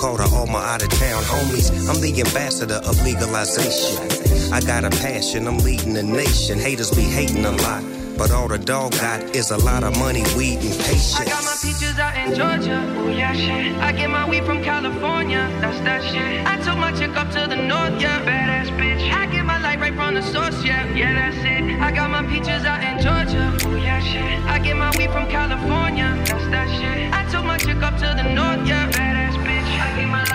call to all my out of town homies. I'm the ambassador of legalization. I got a passion, I'm leading the nation. Haters be hating a lot. But all the dog got is a lot of money, weed, and patience. I got my peaches out in Georgia, oh yeah shit. I get my weed from California, that's that shit. I took my chick up to the north, yeah, badass bitch. I get my light right from the source, yeah, yeah that's it. I got my peaches out in Georgia, oh yeah shit. I get my weed from California, that's that shit. I took my chick up to the north, yeah,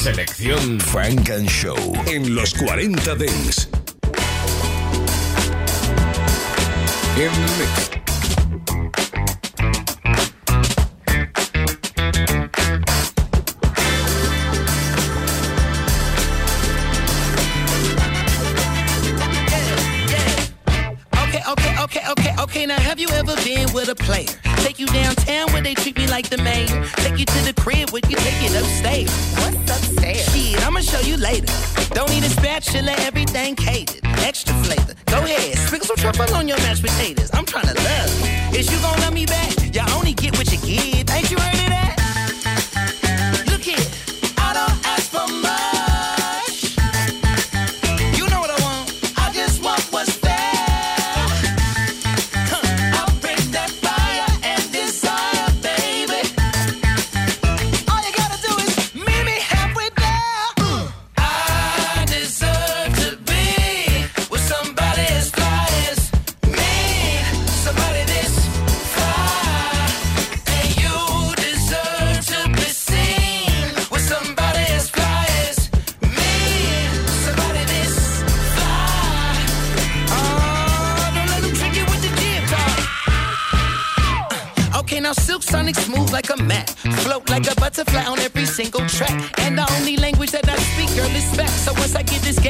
Selección Funk and Show. En los 40 Dents. Okay, okay, okay, okay, okay. Now, have you ever been with a player? You downtown where they treat me like the main. Take you to the crib where you take it upstairs. What's upstairs? Shit, I'ma show you later. Don't need a spatula, everything catered. Extra flavor. Go ahead, sprinkle some truffle on your mashed potatoes. I'm trying to love you. Is you gonna love me back? Y'all only get what you give. Ain't you heard of that?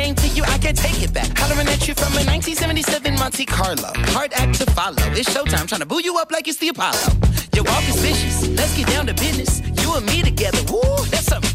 Game to you, I can't take it back. Hollering at you from a 1977 Monte Carlo. Hard act to follow. It's showtime, trying to boo you up like it's the Apollo. Your walk is vicious. Let's get down to business. You and me together. Woo, that's something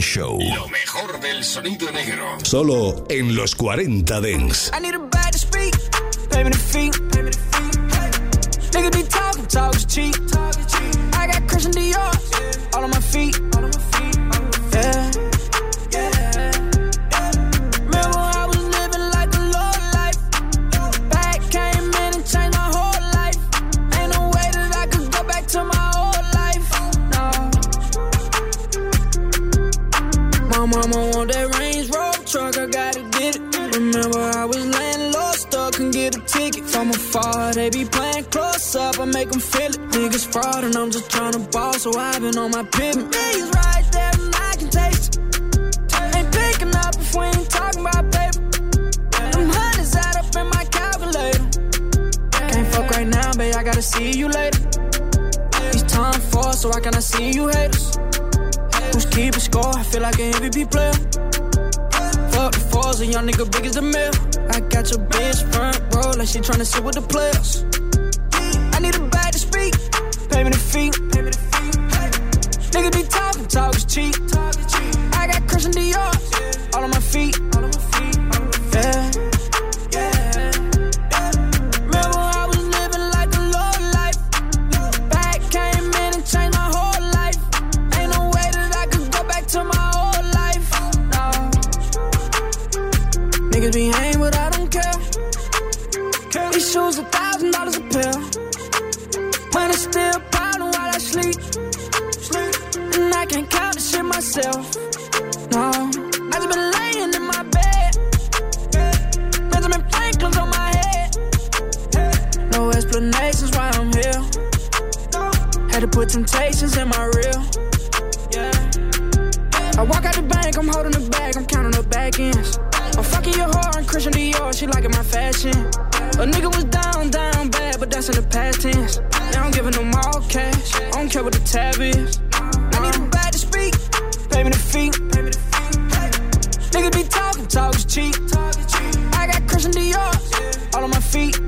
Show. Lo mejor del sonido negro. Solo en los 40 Dents. On my pivot. Niggas right there and I can taste it. Ain't picking up if we ain't talking about paper. Them hundreds add up in my calculator. Can't fuck right now, babe, I gotta see you later. It's time for so I cannot see you haters. Who's keeping score? I feel like an MVP player. Fuck the fours, a young nigga big as the mill. I got your bitch front row like she tryna sit with the players. Fashion. A nigga was down, down bad, but that's in the past tense. Now I'm giving them all cash, I don't care what the tab is. I need a bag to speak, pay me the fee. Niggas be talking, talk is cheap. I got Christian Dior all on my feet.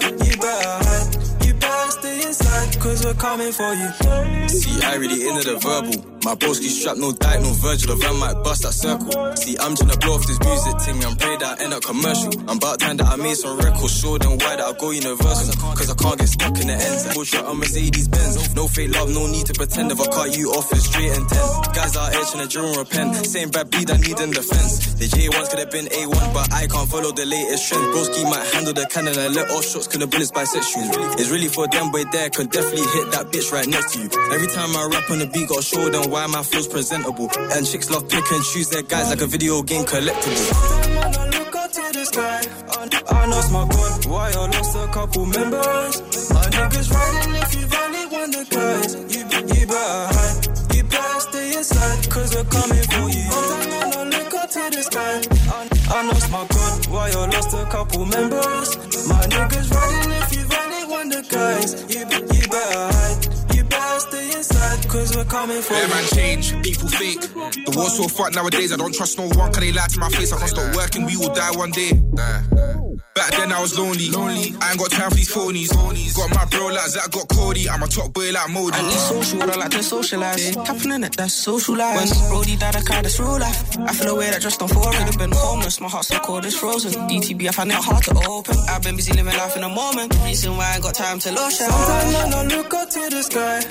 cause we're coming for you. See, I really into the verbal. My broski strapped, no diet, no Virgil, the van might bust that circle. See, I'm trying to blow off this music thing, I'm prayed that I end up commercial. I'm about time that I made some records, sure then why that I go universal. Cause I can't get stuck in the ends. Shot on Mercedes Benz. No fake love, no need to pretend. If I cut you off, it's straight and ten. Guys are trying to drill repent. Same bad beat I need in defense. The J1s could have been A1, but I can't follow the latest trend. Broski might handle the cannon and let off shots, could the bullets sections. It's really for them, but there could definitely hit that bitch right next to you. Every time I rap on the beat, got show them why my flow's presentable. And chicks love pick and choose their guys like a video game collectible. sky. I lost my God, why I lost a couple members. My niggas riding if you really want the guys. You, you better hide, you better stay inside, cause we're coming for you. I look up to the sky. I, I lost my God, why I lost a couple members. My niggas riding if you really want the guys. You, you we're coming for yeah, man, change, people fake. The world's so fucked nowadays, I don't trust no one, cause they lie to my face. I can't stop working, we will die one day. Back then I was lonely. lonely. I ain't got time for these phonies. phonies. Got my bro like Zach, got Cody. I'm a top boy like Modi. And it's social, I like to socialize. Tapping in it, that's social life. When Brody died, I cried, that's real life. I feel a way that just on four. Could have been homeless, my heart's so cold, it's frozen. DTB, I find it hard to open. I've been busy living life in the moment. Reason why I ain't got time to lotion. Sometimes I look up to the sky.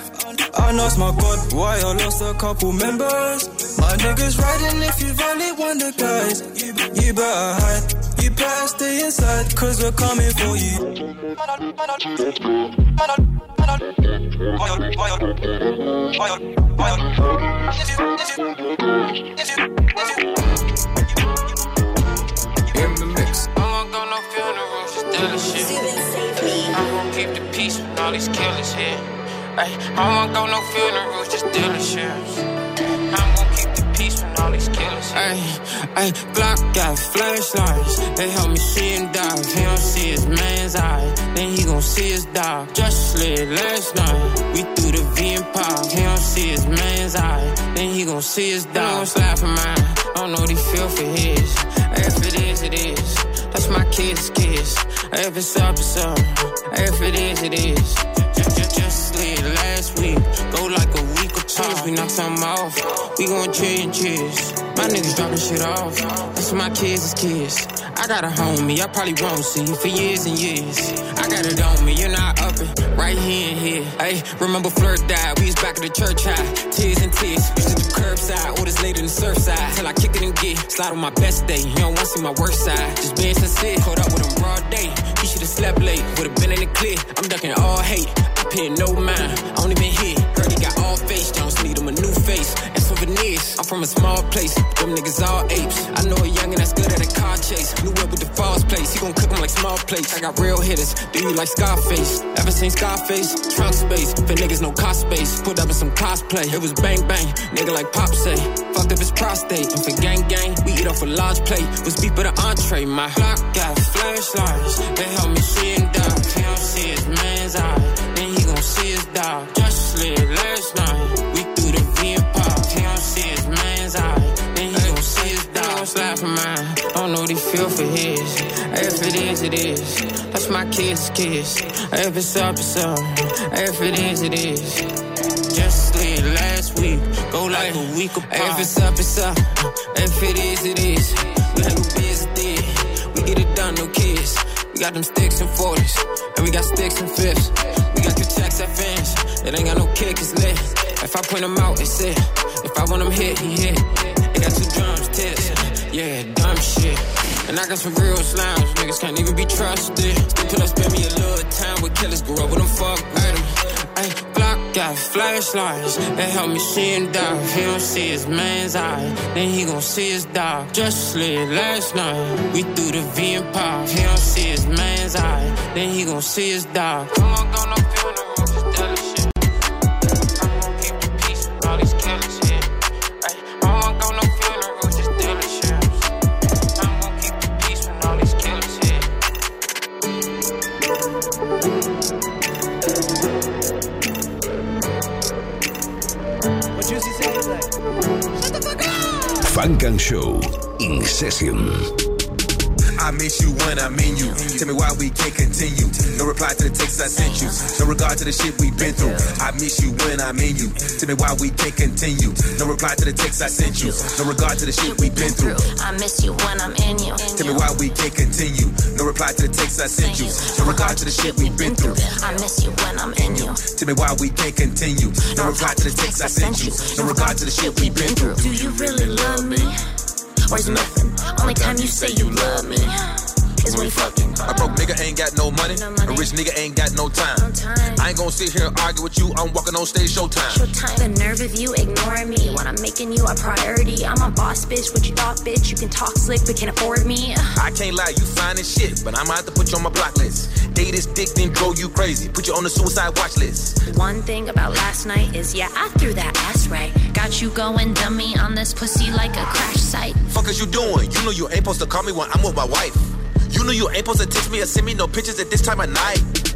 I lost my God, why I lost a couple members. My niggas riding if you've only one the guys. You, you better hide. You better stay inside, cause we're coming for you. In the mix. I won't go no funeral, just dealing shit. I won't keep the peace when all these killers here. Ay, I won't go no funerals, just dealing shit. I'm gonna keep the peace when all these killers. Ay, ay, Glock got flashlights. They help me see him die. He don't see his man's eye, then he gon' see his dog. Just slid last night. We threw the V and pop. He don't see his man's eye, then he gon' see his dog. Don't slap for mine. I don't know what he feel for his. If it is, it is. That's my kid's kiss. If it's up, it's up. If it is, it is. Last week. Go like a We knock something off. We gon' and cheers. My niggas dropping shit off. That's my kids' kids. I got a homie, I probably won't see you for years and years. I got it on me, you're not up it. Right here and here. Hey, remember Flirt died, we was back at the church high. Tears and tears. Used to do curbside, orders later than surfside. Till I kick it and get. Slide on my best day. You don't wanna see my worst side. Just being sincere. Caught up with him broad day. He should've slept late. Would've been in the clear. I'm ducking all hate. I pay no mind. I only been here. Heard he got all face. Jones need him a new face. And souvenirs. I'm from a small place. Them niggas all apes. I know a youngin' that's good at a car chase. New whip with the false place. He gon' cook 'em like small plates. I got real hitters. Do you like Scarface? Ever seen Scarface? Trunk space. For niggas, no cost space. Put up in some cosplay. It was bang bang. Nigga like Pop say. Fucked up his prostate. And for gang gang, we eat off a large plate. Was beef with the entree. My block got flashlights. They help me see him die. Don't see his man's eye. Then he gon' see his dog. Just slid last night. We threw the V and pop. He don't see his man's eye. Then he gon' see his dog. Don't slap for mine. Don't know what he feel for his. If it is, it is. That's my kid's kiss. If it's up, it's up. If it is, it is. Just slid last week. Go like a week apart. If it's up, it's up. If it is, it is. We handle business, we get it done, no kids. We got them sticks and 40s, and we got sticks and fifths. Got the checks at fans, it ain't got no kick, it's lit. If I point them out, it's it. If I want them hit, he hit. They got two drums, tips. Yeah, dumb shit. And I got some real slimes, niggas can't even be trusted. Put up, spend me a little time with killers, grew up with them, fuck with got flashlights that help me see him die. He don't see his man's eye, then he gon' see his dog. Just slid last night, we threw the V and pop. He don't see his man's eye, then he gon' see his dog. I won't go no funeral, session. I miss you when I'm in you. Tell me why we can't continue. No reply to the text I sent you. No regard to the shit we've been through. I miss you when I'm in you. Tell me why we can't continue. No reply to the text I sent you. No regard to the shit we've been through. I miss you when I'm in you. Tell me why we can't continue. No reply to the text I sent you. No regard to the shit we've been through. I miss you when I'm in you. Tell me why we can't continue. No reply to the text I sent you. No regard to the shit we've been through. Do you really love me? Is nothing? Only time you say you love me is when we fucking. A broke nigga ain't got no money. A rich nigga ain't got no time. I ain't gonna sit here and argue with you. I'm walking on stage showtime. Showtime. The nerve of you ignoring me when I'm making you a priority. I'm a boss bitch. What you thought, bitch? You can talk slick, but can't afford me. I can't lie, you fine as shit, but I'm out to put you on my block list. Date this dick, then drove you crazy. Put you on the suicide watch list. One thing about last night is, yeah, I threw that ass right. Got you going dummy on this pussy like a crash site. Fuck is you doing? You know you ain't supposed to call me when I'm with my wife. You knew you ain't supposed to text me or send me no pictures at this time of night.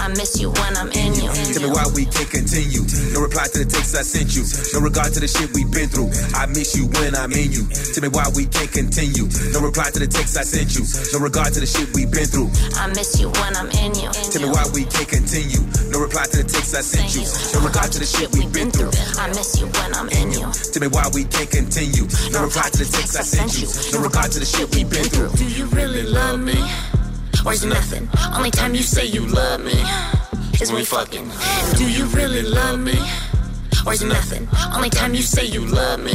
I miss you when I'm in you. Tell me why we can't continue. No reply to the texts I sent you. No regard to the shit we've been through. I miss you when I'm in you. Tell me why we can't continue. No reply to the texts I sent you. No regard to the shit we've been through. I miss you when I'm in you. Tell me why we can't continue. No reply to the texts I sent you. No regard to the shit we've been through. I miss you when I'm in you. Tell me why we can't continue. No reply to the text I sent you. No regard to the shit we've been through. Do you really love me? Or is nothing? Only time you say you love me is when we fucking. Do you really love me? Or is nothing? Only time you say you love me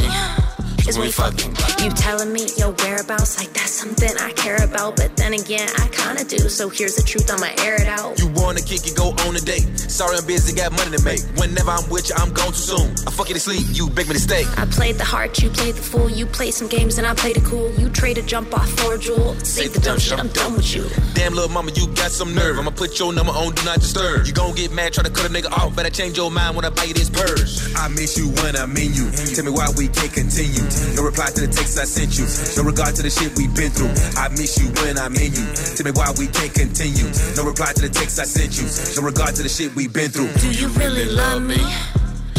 is we fucking. You telling me your whereabouts like that's something I care about, but then again, I kinda do. So here's the truth, I'ma air it out. You wanna kick it, go on a date. Sorry, I'm busy, got money to make. Whenever I'm with you, I'm gone too soon. I fuck you to sleep, you beg me to stay. I played the heart, you played the fool. You played some games and I played it cool. You traded jump off for a jewel. Save the dumb shit, I'm done with you. Damn, little mama, you got some nerve. I'ma put your number on Do Not Disturb. You gon' get mad, try to cut a nigga off. Better change your mind when I buy you this purse. I miss you when I'm in you. Tell me why we can't continue. No reply to the texts I sent you. No regard to the shit we've been through. I miss you when I'm in you. Tell me why we can't continue. No reply to the texts I sent you. No regard to the shit we've been through. Do you really love me?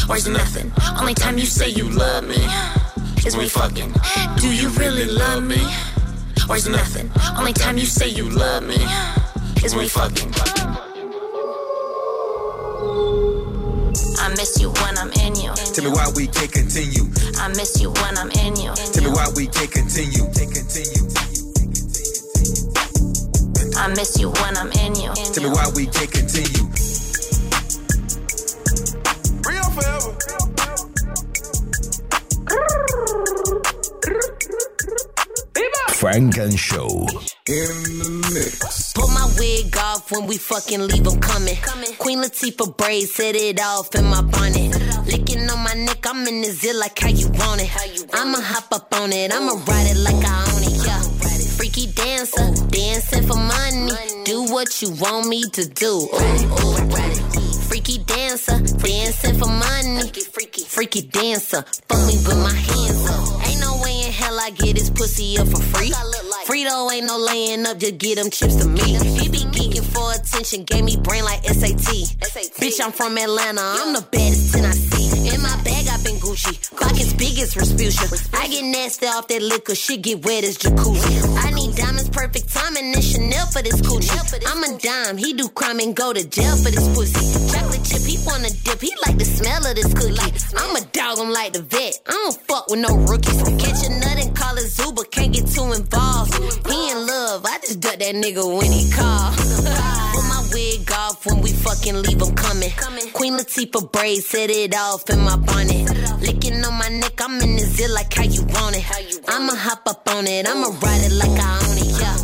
Or is nothing? Only time you say you love me is we fucking. Do you really love me? Or is nothing? Only time you say you love me is we fucking. I miss you when I'm in you. Tell me why we can't continue. I miss you when I'm in you. Tell me why we can't continue. Can't continue. I miss you when I'm in you. Tell me why we can't continue. Funk and Show. In the mix. Pull my wig off when we fucking leave them coming. coming. Queen Latifah braids, set it off in my bonnet. Licking on my neck, I'm in the zit like how you want it. I'ma hop up on it, I'ma ride it like I own it, yeah. Freaky dancer, dancing for money. Do what you want me to do. Ooh, ooh. Freaky dancer, dancing for money. Freaky, freaky dancer, fuck me with my hands up. Ain't no way in hell I get this pussy up for free. Frito ain't no laying up, just get them chips to me. He be geeking for attention, gave me brain like SAT. Bitch, I'm from Atlanta, I'm the baddest in I see. In my bag, I've been Gucci. Pockets big as Rasputia. I get nasty off that liquor, shit get wet as jacuzzi. I need diamonds, perfect timing, and Chanel for this coochie. I'm a dime, he do crime and go to jail for this pussy. Chocolate chip, he wanna dip, he like the smell of this cookie. I'm a dog, I'm like the vet. I don't fuck with no rookies. Catch a nut call it zoo, but can't get too involved. He in love, I just duck that nigga when he call. Put my wig off when we fucking leave him coming. Queen Latifah braid, set it off in my bonnet. Licking on my neck, I'm in the zit like how you want it. I'ma hop up on it, I'ma ride it like I own it, yeah.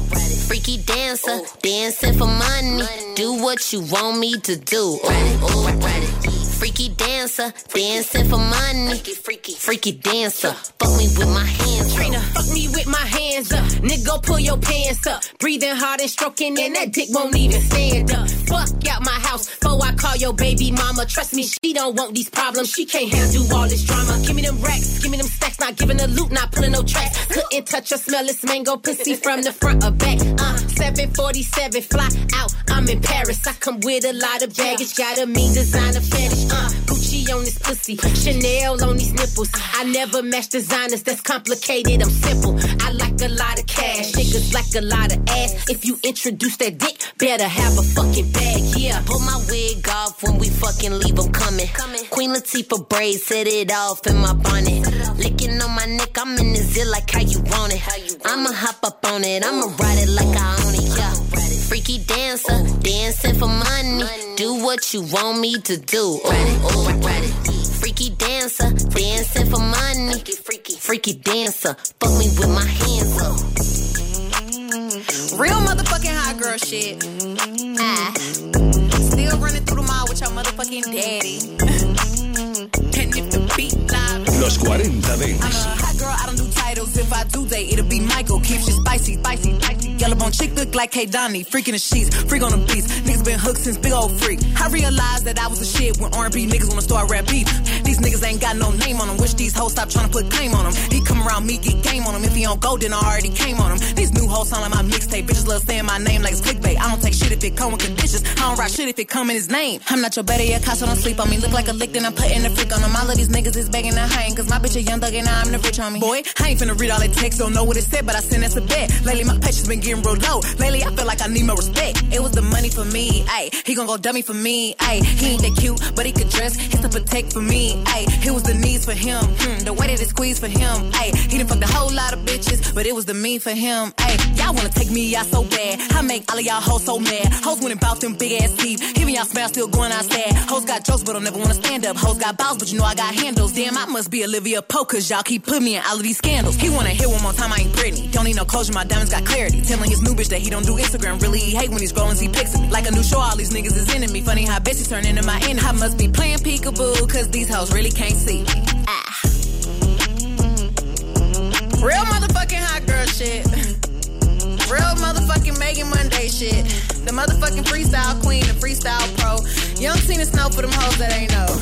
Freaky dancer, dancing for money. Do what you want me to do. Ooh, ooh. Freaky dancer, dancing for money. Freaky, freaky dancer, fuck me with my hands. Trina, fuck me with my hands up. Nigga, pull your pants up. Breathing hard and stroking, and that dick won't even stand up. Fuck out my house before I call your baby mama. Trust me, she don't want these problems. She can't handle all this drama. Give me them racks, give me them stacks. Not giving a loot, not pulling no tracks. Couldn't touch or smell this mango pussy from the front or back. Uh, 747, fly out. I'm in Paris. I come with a lot of baggage. Got a mean designer fetish. Uh, Gucci on this pussy, Chanel on these nipples. I never match designers. That's complicated. I'm simple. I like a lot of cash. Niggas like a lot of ass. If you introduce that dick, better have a fucking bag. Yeah. Pull my wig off when we fucking leave them coming. Queen Latifah braids, set it off in my bonnet. Licking on my neck, I'm in the zit like how you want it. I'ma hop up on it, I'ma ride it like I own it, yeah. Freaky dancer, dancing for money. Do what you want me to do. Ooh, ooh. Freaky dancer, dancing for money. Freaky, freaky dancer, fuck me with my hands up. Real motherfucking hot girl shit. Ah. Still running through the mall with your motherfucking daddy. and if the beat live. Los 40 I'm a I titles. If I do, they it'll be Michael. Keeps you spicy, spicy, spicy. Yellow bone chick look like K Donnie. Freak in the sheets, freak on the beats. Niggas been hooked since big old freak. I realized that I was the shit when R&B niggas wanna start rap beef. These niggas ain't got no name on them. Wish these hoes stop trying to put claim on them. He come around me, get game on him. If he don't go, then I already came on him. These new hoes sound like my mixtape. Bitches love saying my name like it's clickbait. I don't take shit if it come with conditions. I don't write shit if it come in his name. I'm not your better yet, so don't sleep on me. Look like a lick, then I'm putting the freak on him. All of these niggas is begging to hang. Cause my bitch a young thug and I'm the rich homie. Boy, I ain't finna read all that text, don't know what it said, but I sent us a bet. Lately, my patience been getting real low. Lately, I feel like I need more respect. It was the money for me, ayy. He gon' go dummy for me, ayy. He ain't that cute, but he could dress. He's to protect for me, ayy. It was the needs for him, hmm, the way that it squeezed for him, ayy. He done fucked a whole lot of bitches, but it was the me for him, ayy. Y'all wanna take me out so bad. I make all of y'all hoes so mad. Hoes went and them big ass teeth. Even y'all smell still going outside. Hoes got jokes, but don't never wanna stand up. Hoes got balls, but you know I got handles. Damn, I must be Olivia Pope, cause y'all keep putting me in all of these scandals. He wanna hear one more time, I ain't Britney. Don't need no closure, my diamonds got clarity. Telling his new bitch that he don't do Instagram. Really, he hate when he's scrolling, he pics me. Like a new show, all these niggas is into me. Funny how bitches turn into my enemy. I must be playing peekaboo, cause these hoes really can't see me. Ah. Real motherfucking hot girl shit. Real motherfucking Megan Monday shit. The motherfucking freestyle queen, the freestyle pro. You don't see the snow for them hoes that ain't know.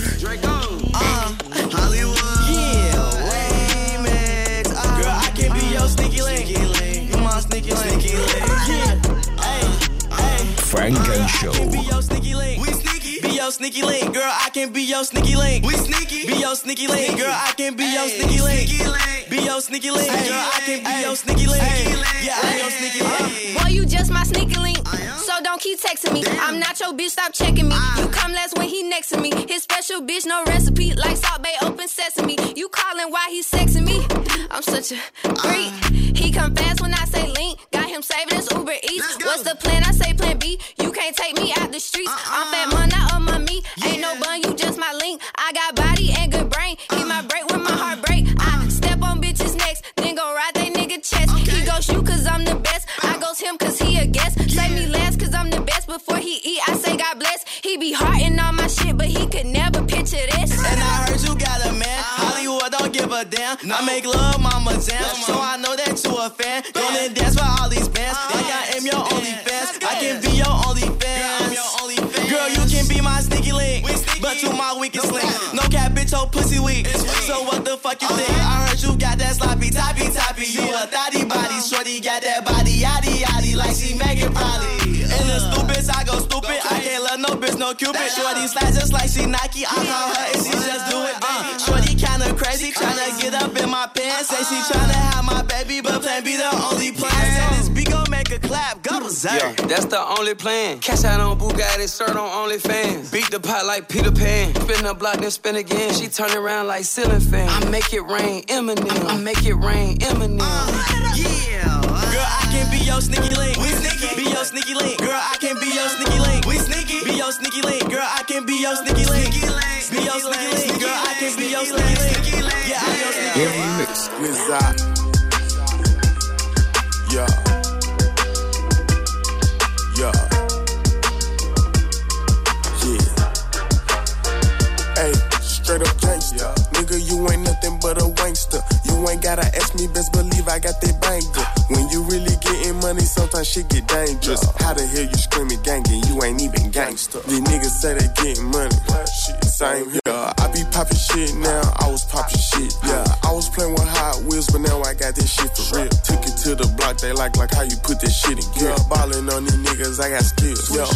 Show. Be your sneaky link. We sneaky. Be your sneaky link. Girl, I can be your sneaky link. We sneaky. Be your sneaky link. Girl, I can be your sneaky link. Be your sneaky link. Girl, I can be your sneaky link. Yeah, I'm your sneaky link. Boy, you just my sneaky link. So don't keep texting me. I'm not your bitch, stop checking me. You come last when he next to me. His special bitch, no recipe. Like Salt Bae, open sesame. You calling why he sexing me? I'm such a freak. He come fast when I say link. Got him saving his Uber Eats. What's the plan? I say plan B. You can't take me out the streets. I'm fat man, not on my meat. Ain't no bun, you just my link. I got body and good brain. He my break when my heart break. I step on bitches next, then go ride they nigga chest. He goes you cause I'm the best. I goes him cause he a guest. Say me Before he eat, I say God bless. He be hearting all my shit, but he could never picture this. And I heard you got a man. Hollywood don't give a damn. I make love, mama jam. So I know that you a fan. Don't and dance for all these bands. Like I am your only fans. I can be your only fans. Girl, you can be my sneaky link. But you my weakest link. No cap, bitch, your pussy weak. So what the fuck you think? I heard you got that sloppy, toppy, toppy. You a thotty body. Shorty got that stupid, I go stupid. I can't love no bitch, no cupid. Shorty slide just like she Nike. I call her and she just do it. Uh, shorty kinda crazy, tryna get up in my pants. Say she tryna have my baby, but plan be the only plan. Said this beat gon' make a clap, go Zay. Yeah, that's the only plan. Cash out on Bugatti, shirt on OnlyFans. Beat the pot like Peter Pan. Spin the block, then spin again. She turn around like ceiling fan. I make it rain, Eminem. I make it rain, Eminem. Uh, Yeah. Girl, I can be your sneaky link. We sneaky. Be your sneaky link. Girl, I can Your sneaky link. Shit now, I was popping shit. Yeah, I was playing with Hot Wheels, but now I got this shit for real. Took it to the block, they like like how you put this shit in gear. Ballin' on these niggas, I got skills. Yeah,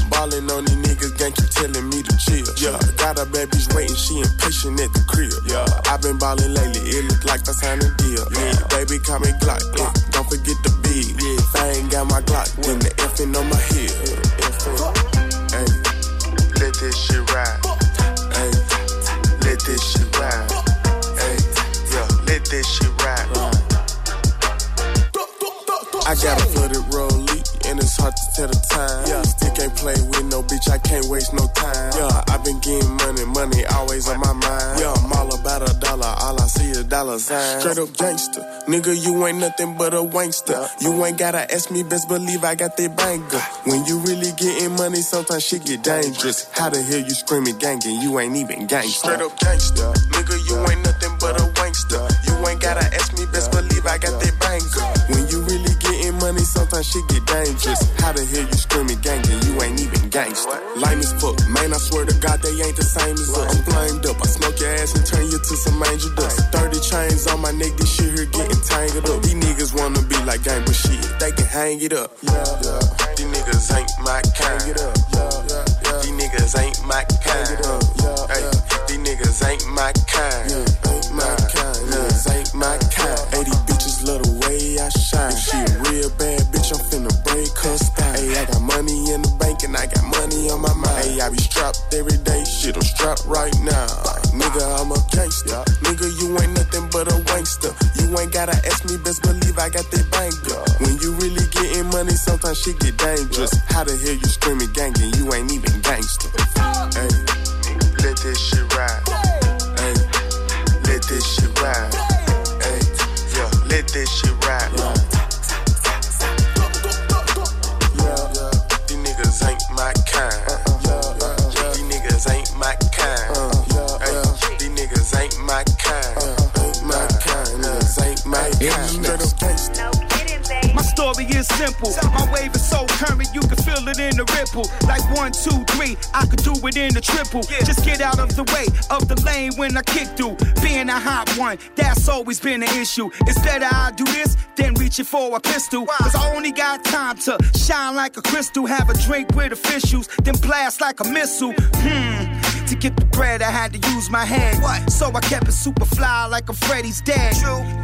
nigga, you ain't nothing but a wankster. You ain't gotta ask me, best believe I got that banger. When you really getting money, sometimes shit get dangerous. How the hell you screaming gang and you ain't even gangster? Straight up gangster, nigga, you ain't nothing but a wankster. You ain't gotta ask me, best believe I got that banger. When you really getting money, sometimes shit get dangerous. How the hell you screaming gang and you ain't even gangster? Lame as fuck, man, I swear to God, they ain't the same as us. I'm blamed up, I smoke your ass and turn you to some angel dust. 30 chains on my neck, this shit here getting tangled up. These niggas wanna be like gang, but shit, they can hang it up. These niggas ain't my kind. These niggas ain't my kind. Hey, these niggas ain't my kind. Ain't my kind. Niggas ain't my kind. 80 bitches Lately I be strapped every day, shit, I'm strapped right now. Nigga, I'm a gangster. Nigga, you ain't nothing but a wankster. You ain't gotta ask me, best believe I got that banger. When you really getting money, sometimes shit get dangerous. How the hell you screaming gang and you ain't even triple. Just get out of the way of the lane when I kick through. Being a hot one, that's always been an issue. It's better I do this than reaching for a pistol. Cause I only got time to shine like a crystal, have a drink with officials, then blast like a missile. Hmm. To get the bread, I had to use my head. So I kept it super fly like a Freddy's dead.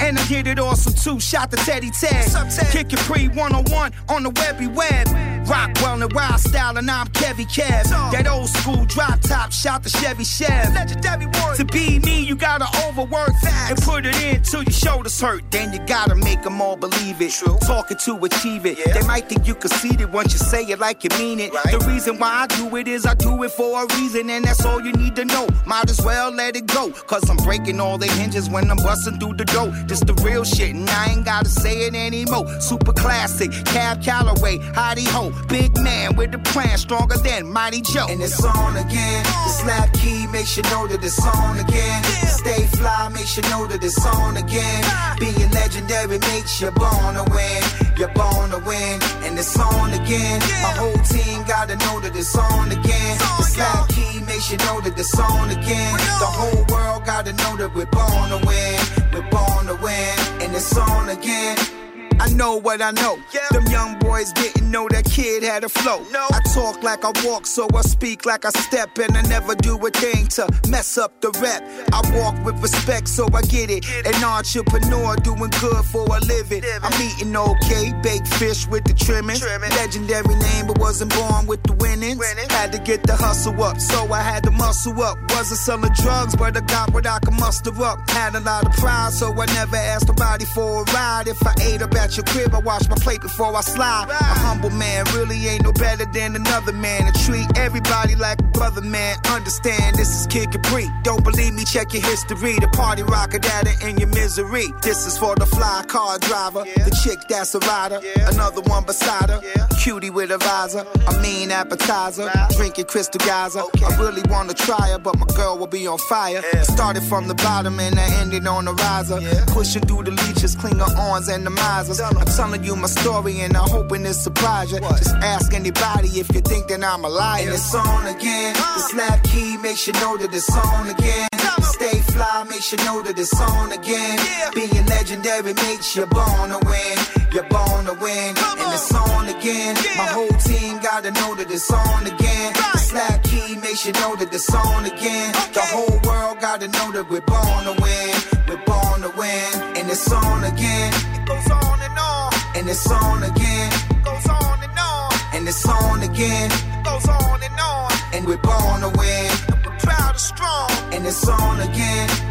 And I did it awesome too. Shot the Teddy Ted. Kick it pre 101 on the webby web. Rockwell and Wild Style, and I'm Kevy Kev. That old school drop top, shout the Chevy Chev. To be me, you gotta overwork and put it in till your shoulders hurt. Then you gotta make them all believe it. Talking to achieve it. They might think you conceited once you say it like you mean it. The reason why I do it is I do it for a reason, and that's all you need to know. Might as well let it go. Cause I'm breaking all the hinges when I'm busting through the door. This the real shit, and I ain't gotta say it anymore. Super classic, Cab Calloway, Hottie Ho. Big man with the plan, stronger than Mighty Joe. And it's on again. The slap key makes you know that it's on again. Stay fly makes you know that it's on again. Being legendary makes you born to win. You're born to win. And it's on again. My whole team gotta know that it's on again. The slap key makes you know that it's on again. The whole world gotta know that we're born to win. We're born to win. And it's on again. I know what I know. Them young boys didn't know that kid had a flow. No. I talk like I walk, so I speak like I step, and I never do a thing to mess up the rep. I walk with respect, so I get it. An entrepreneur doing good for a living. I'm eating okay, baked fish with the trimming. Legendary name, but wasn't born with the winnings. Had to get the hustle up, so I had to muscle up. Wasn't selling drugs, but I got what I could muster up. Had a lot of pride, so I never asked nobody for a ride. If I ate up at your crib, I wash my plate before I slide. A humble man really ain't no better than another man. And treat everybody like a brother, man. Understand this is Kid Capri. Don't believe me? Check your history. The party rocker data in your misery. This is for the fly car driver, the chick that's a rider. Another one beside her, cutie with a visor. A mean appetizer, drinking crystal geyser. I really wanna try her, but my girl will be on fire. I started from the bottom and I ended on the riser. Pushing through the leeches, clean her arms and the misers. I'm telling you my story and I'm hoping it surprise you. Just ask anybody if you think that I'm a liar. And it's on again. The slap key makes you know that it's on again. Stay fly makes you know that it's on again. Being legendary makes you born to win. You're born to win. And it's on again. My whole team gotta know that it's on again. The slap key makes you know that it's on again. The whole world gotta know that we're born to win. We're born to win. And it's on again. It goes on and on. And it's on again. It goes on and on. And it's on again. It goes on and on. And we're born to win. And we're proud and strong. And it's on again.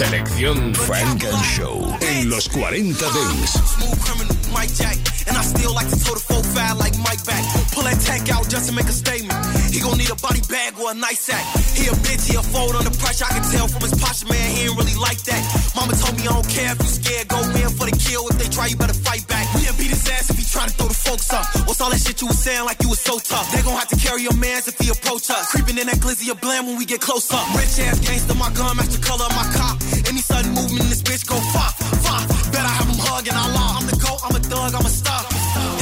Selección Frank and Show en los 40 Dents. Mike Jack. And I still like to throw the 4-5 like Mike back. Pull that tank out just to make a statement. He gon' need a body bag or a nice sack. He a bitch, he a fold under pressure. I can tell from his posture, man, he ain't really like that. Mama told me I don't care if you scared. Go in for the kill. If they try, you better fight back. We done beat his ass if he try to throw the folks up. What's all that shit you was saying like you was so tough? They gon' have to carry your mans if he approach us. Creeping in that glizzy of blam when we get close up. Rich ass gangster, my gun match the color of my cop. Any sudden movement, this bitch go fop, fop. Better have him hugging Allah. I'm the I'm a thug, I'm a star.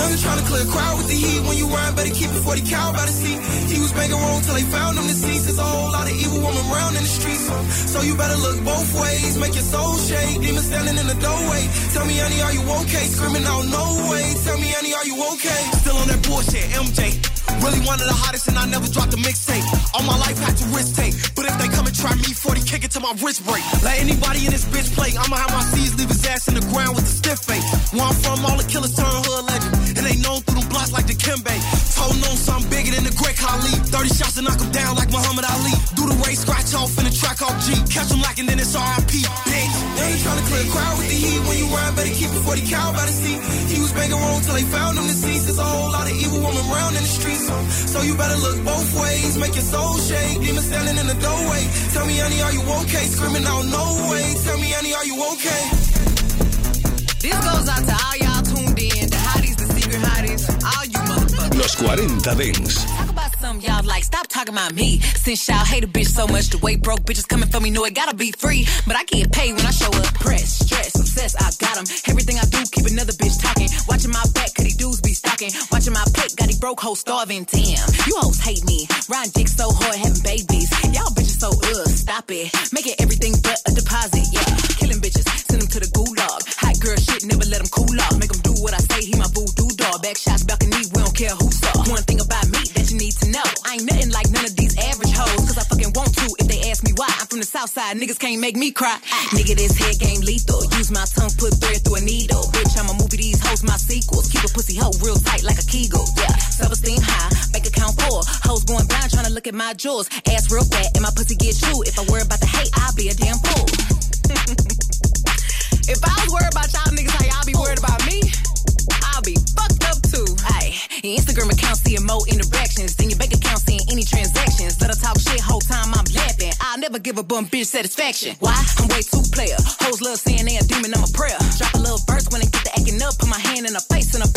Young trying to clear a crowd with the heat. When you run, better keep it 40 cow by the seat. He was making wrong till they found him deceased. There's a whole lot of evil woman in the streets. So you better look both ways. Make your soul shake. Demon standing in the doorway. Tell me, honey, are you okay? Screaming out, no way. Tell me, honey, are you okay? Still on that bullshit, MJ. Really one of the hottest, and I never dropped a mixtape. All my life had to risk take. But if they come and try me, 40 kick it to my wrist break. Let anybody in this bitch play. I'ma have my C's leave his ass in the ground with a stiff face. Where I'm from, all the killers turn hood legend. And they known through them blocks like the Kimbe. Told known something bigger than the Great Khali. 30 shots to knock him down like Muhammad Ali. Do the race, scratch off in the track off G. Catch him lacking, then it's RIP. They ain't trying to clear a crowd with the heat. When you ride, better keep it 40 cow by the seat. He was banging wrong till they found him deceased. There's a whole lot of evil women around in the streets. So, so you better look both ways. Make your soul shake. Demon standing in the doorway. Tell me, honey, are you okay? Screaming out, no way. Tell me, honey, are you okay? This goes out to all y'all Los 40 Dance. Talk about something y'all like. Stop talking about me. Since y'all hate a bitch so much, the way broke bitches coming for me know it gotta be free. But I get paid when I show up. Press, stress, obsessed, I got got 'em. Everything I do, keep another bitch talking. Watching my back, cause these dudes be stalking. Watching my plate, got these broke hoes starving. Damn, you hoes hate me. Riding dick so hard, having babies. Y'all bitches so ugh, stop it. Making everything but a deposit, yeah. Killing bitches, send them to the gulag. Hot girl shit, never let them cool off. Make them do what I say, he my voodoo dog. Back shots, balcony, care who saw. One thing about me that you need to know. I ain't nothing like none of these average hoes. Cause I fucking want to if they ask me why. I'm from the south side, niggas can't make me cry. Nigga, this head game lethal. Use my tongue, put thread through a needle. Bitch, I'ma movie these hoes, my sequels. Keep a pussy hoe real tight like a kegel. Yeah, self-esteem high, bank account full. Hoes going blind trying to look at my jewels. Ass real fat and my pussy get chewed. If I worry about the hate, I'll be a damn fool. if I was worried about y'all niggas, how y'all be worried about me? I'll be fucked up too. Your Instagram account seeing more interactions than your bank account seeing any transactions. Let her talk shit whole time I'm laughing. I'll never give a bum bitch satisfaction. Why? I'm way too player. Hoes love saying they a demon, I'm a prayer. Drop a little verse when they get to acting up. Put my hand in her face and her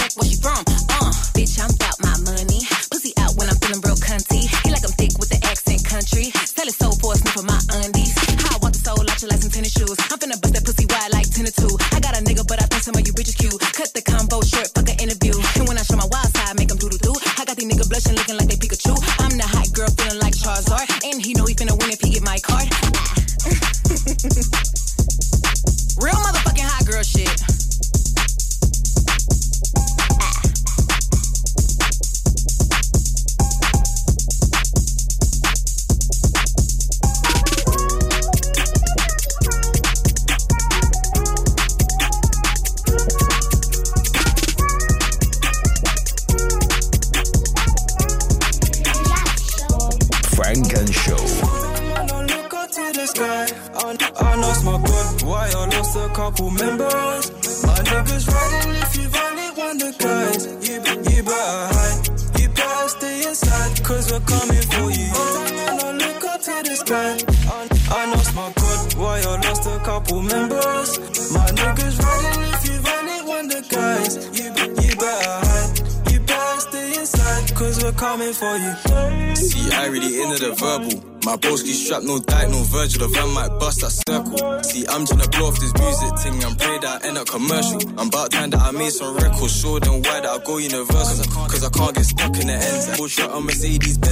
Virgil. The van might bust that circle. See, I'm tryna blow off this music thing and pray that I end up commercial. I'm about time that I made some records, show them why that I go universal. Cause I can't get stuck in the ends. Full shot on Mercedes Benz.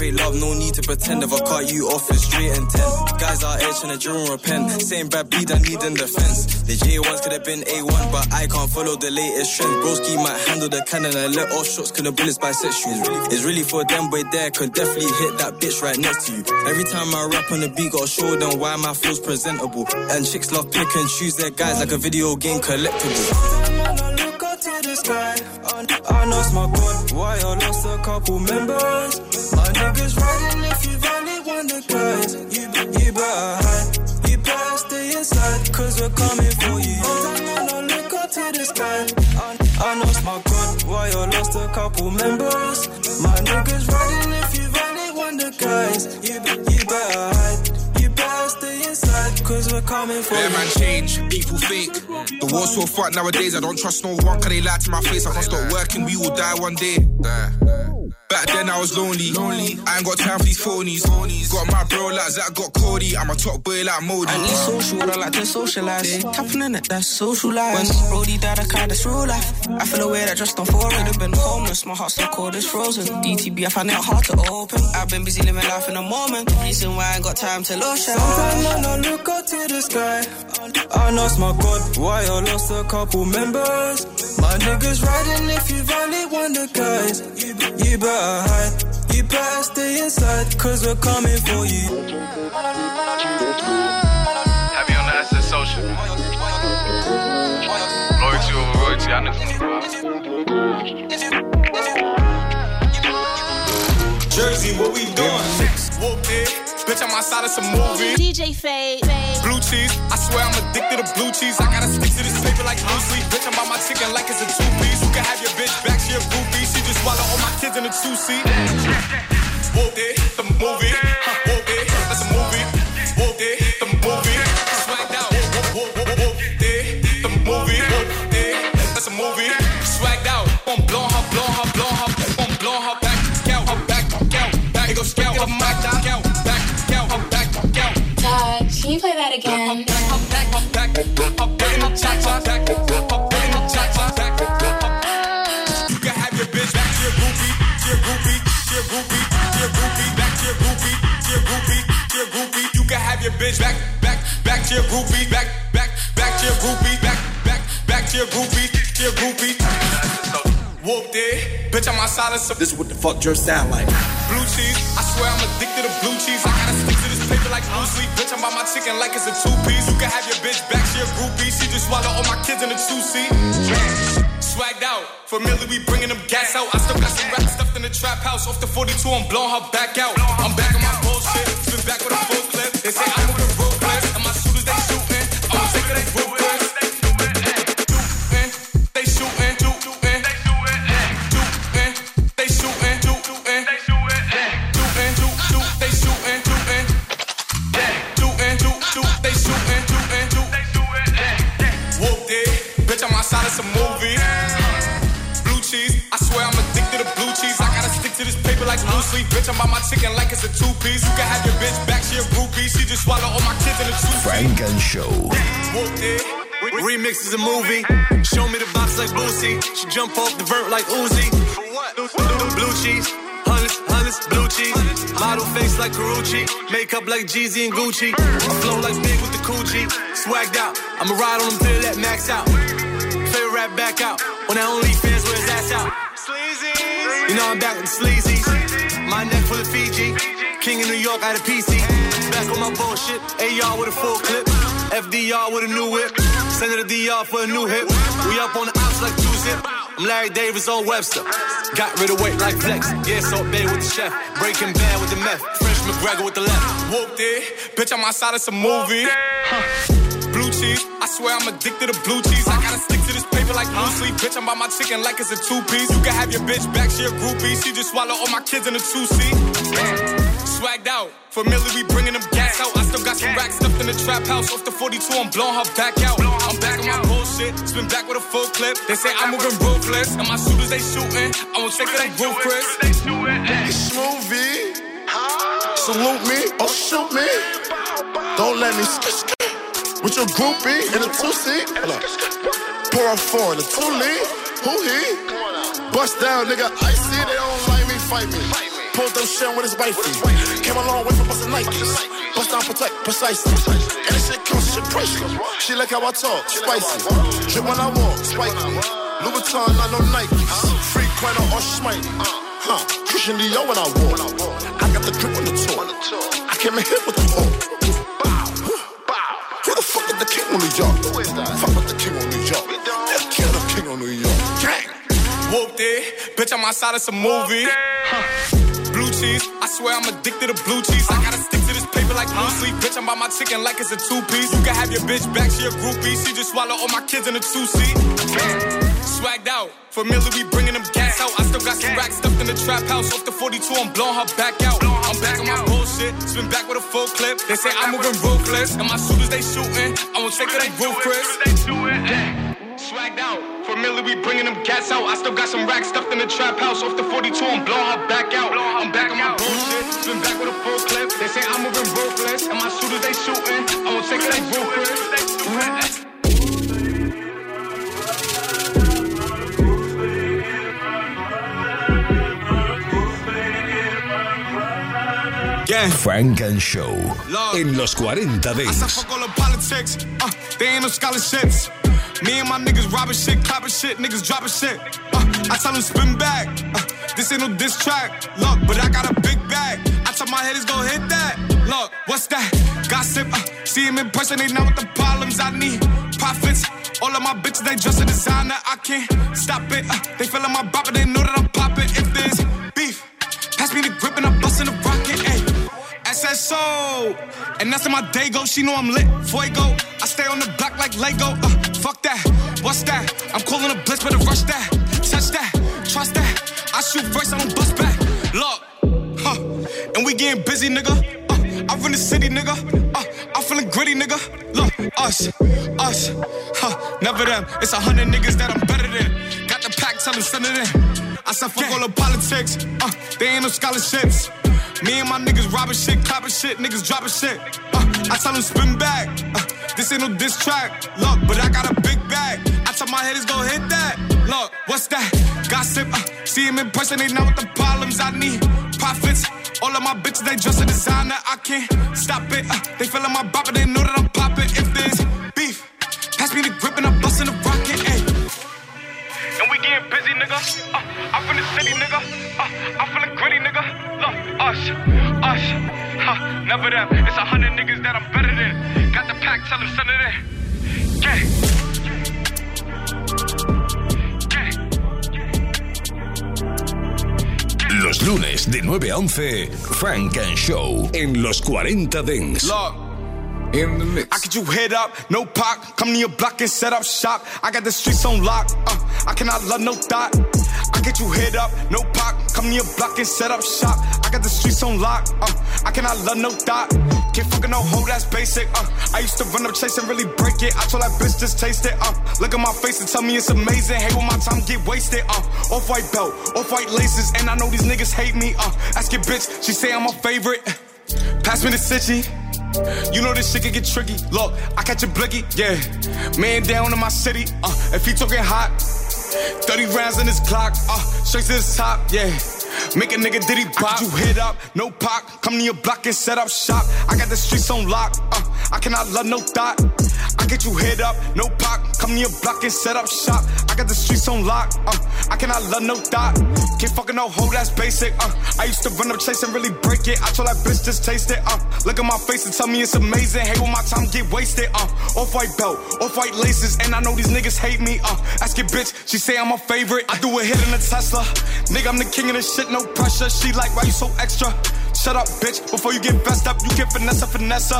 No love, no need to pretend. If I cut you off, it's straight and ten. Guys out here tryna drill and repent. Same bad beat, I need in defense. The J1s could have been A1, but I can't follow the latest trend. Broski might handle the cannon and let off shots, cause the bullets bisexual. It's really, for them, boy, there could definitely hit that bitch right next to you. Every time I rap on the beat, gotta show them why my flow's presentable. And chicks love pick and choose their guys like a video game collectible. My God, why I lost a couple members. My niggas riding if you've only one the guys. You, you better hide, you better stay inside, cause we're coming for you. Oh, I look up to the sky. I, I lost my God, why I lost a couple members. My niggas riding if you've only one the guys. You, you better hide, inside, cause we're coming for Yeah, you. man, change. People fake. The war's so fucked nowadays. I don't trust no one. Cause they lie to my face. I can't stop working. We all die one day. Back then I was lonely. Lonely. I ain't got time for these phonies. Got my bro like Zach, got Cody. I'm a top boy like Modi. I need social, I like to socialize. Tapping in it, that's social life. When Brody died, I cried, that's real life. I feel away that just don't fall. Could have been homeless, my heart's so cold, it's frozen. DTB, I find it hard to open. I've been busy living life in the moment. Reason why I ain't got time to lotion. Sometimes when I look up to the sky. I lost my God, why I lost a couple members. My niggas riding if you've only one the guys. You, you better hide, you better stay inside, cause we're coming for you. Have you on the SS social? Loyalty over royalty, I Jersey, what we doing? Whoop it. Bitch, I'm outside of some movie. DJ Fade. Blue cheese, I swear I'm addicted to blue cheese. I gotta stick to this paper like blue sleep. Bitch, I'm by my chicken like it's a two piece. You can have your bitch back, she a groupie. She just swallow all my kids in a two seat. Whoop it, the movie. Whoop can you play that again? You can have your bitch back to your groupie, to your groupie, to your groupie, to your groupie, back to your groupie, to your groupie, to your groupie. You can have your bitch back, back, back to your groupie, back, back, back to your groupie, back, back, back to your groupie, to your groupie. Whooped it, bitch. I'm outside of some. This is what the fuck your sound like. Blue cheese, I swear I'm addicted to blue cheese. Blue sleep. Bitch, I'm by my chicken like it's a two piece. You can have your bitch back, she a groupie. She just swallow all my kids in a two seat. Swagged out, familiar, we bringing them gas out. I still got some rap stuffed in the trap house. Off the 42, I'm blowing her back out. I'm back on my bullshit, spin back with a full clip. They say I'm moving ruthless, and my shooters they shooting. I'm sick of they blue sleep. Bitch, I'm by my chicken like it's a two piece. You can have your bitch back, she a groupie. She just swallow all my kids in a two Funk and Show. Remix is a movie. Show me the box like Boosie. She jump off the vert like Uzi. Blue cheese. Hundreds, hundreds, blue cheese. Model face like Carucci. Makeup like Jeezy and Gucci. I flow like big with the coochie. Swagged out. I'ma ride on them till that max out. Favorite rap back out. On that OnlyFans where his ass out. You know I'm back with the sleazy. My neck full of Fiji. King in New York out a PC. Back on my bullshit. AR with a full clip. FDR with a new whip. Send it to DR for a new hit. We up on the ops like two zip. I'm Larry Davis on Webster. Got rid of weight like Flex. Yeah, Salt Bae with the chef. Breaking bad with the meth. Fresh McGregor with the left. Whooped it. Bitch, I'm outside of some movie. Blue cheese. I swear I'm addicted to blue cheese. I gotta stick to this paper like blue sleep. Bitch, I'm by my chicken like it's a two piece. You can have your bitch back, she a groupie. She just swallow all my kids in a two seat. Swagged out. Familiar, we bringing them gas out. I still got some racks stuffed in the trap house. Off the 42, I'm blowing her back out. I'm back on my bullshit. Spin back with a full clip. They say I'm moving ruthless. And my shooters, they shooting. I won't take it roof, Chris. Smoothie. Salute me or shoot me. Don't let me skip with your groupie in a two seat. Pour a four in a two lead. Who he? Bust down, nigga. I see they don't like me, fight me. Pulled up shit with his wifey. Came a long way from busting Nikes. Bust down, protect, precisely. And this shit comes, shit priceless. She like how I talk, spicy. Drip when I walk, spiky. Louboutin, not no Nikes. Free Quino or Schmite. Huh, Christian Dior when I walk. I got the grip on the tour. I came in here with the hook. King New York? Fuck with the king of New York. Kill the king of New York. Gang. Whooped it. Bitch, I'm outside of some movie. Blue cheese. I swear I'm addicted to blue cheese. I gotta stick to this paper like blue sleep. Bitch, I'm by my chicken like it's a two piece. You can have your bitch back, she a groupie. She just swallow all my kids in a two seat. Swagged out. Familiar, we bringing them gas out. I still got some racks stuffed in the trap house. Off the 42, I'm blowing her back out. I'm back on my bullshit. Spin back with a full clip. They say I'm moving ruthless. And my shooters, they shooting. I won't take it like roof, Chris. Swagged out. Familiar, we bringing them gas out. I still got some racks stuffed in the trap house. Off the 42, I'm blowing her back out. I'm back on my bullshit. Spin back with a full clip. They say I'm moving ruthless. And my shooters, they shooting. I won't take it like roof, Yeah. Funk and Show. En los 40 I fuck all the politics. Uh, they ain't no scholarships. Me and my niggas robbing shit, clapping shit, niggas dropping shit. Uh, I tell them spin back. Uh, this ain't no diss track. Look, but I got a big bag. I tell my haters go hit that. Look, what's that? Gossip. Uh, see him in person, they know what the problems I need. Profits. All of my bitches, they dress in designer. I can't stop it. Uh, they feeling my bop, but they know that I'm SSO. And that's how my day go. She know I'm lit. Fuego. I stay on the block like Lego. Uh, fuck that. What's that? I'm calling a blitz, better rush that. Touch that. Trust that. I shoot first, I don't bust back. Look. Huh. And we getting busy, nigga. Uh, I run the city, nigga. Uh, I'm feeling gritty, nigga. Look, us, us, huh, never them. It's a hundred niggas that I'm better than. Got the pack, tell them send it in. I said fuck all the politics. Uh, they ain't no scholarships. Me and my niggas robbing shit, clapping shit, niggas dropping shit. Uh, I tell them spin back. Uh, this ain't no diss track. Look, but I got a big bag. I tell my haters go hit that. Look, what's that? Gossip. Uh, see him in person, they know what the problems I need. Profits. All of my bitches, they dress a designer. I can't stop it. Uh, they feeling my bop, but they know that I'm popping. If there's beef, pass me the grip and I'm busting the rocket. Ayy. And we getting busy, nigga. Uh, I'm from the city, nigga. Uh, I'm feeling gritty, nigga. Look, us, us, huh, never them. It's a hundred niggas that I'm better than. Got the pack, tell them send it in. Yeah. Los lunes de 9 a 11, Funk and Show en los 40 Dance. Look. In the mix. I get you hit up, no pop. Come to your block and set up shop. I got the streets on lock. Uh, I cannot love no thought. I get you hit up, no pop. Come your block and set up shop. I got the streets on lock. Uh, I cannot love no thought. Can't fucking no hoe, that's basic. Uh, I used to run up chase and really break it. I told that bitch just taste it. Uh, look at my face and tell me it's amazing. Hey, when my time get wasted. Uh, off white belt, off white laces, and I know these niggas hate me. Uh, ask your bitch, she say I'm a favorite. Pass me the city. You know this shit can get tricky. Look, I catch a blicky, yeah. Man down in my city. Uh, if he talking hot, 30 rounds in his clock. Uh, straight to the top, yeah. Make a nigga diddy pop. You hit up, no pop. Come to your block and set up shop. I got the streets on lock. Uh, I cannot love no thought. I get you hit up, no pop. Come to your block and set up shop. I got the streets on lock. Uh, I cannot love no thought. Can't fucking no hoe, that's basic. Uh, I used to run up chase and really break it. I told that bitch just taste it. Uh, look at my face and tell me it's amazing. Hey, when my time get wasted. Uh, off white belt, off white laces, and I know these niggas hate me. Uh, ask your bitch, she say I'm a favorite. I do a hit in a Tesla. Nigga, I'm the king of the shit, no pressure. She like, why you so extra? Shut up, bitch. Before you get vest up, you get finesse, finesse.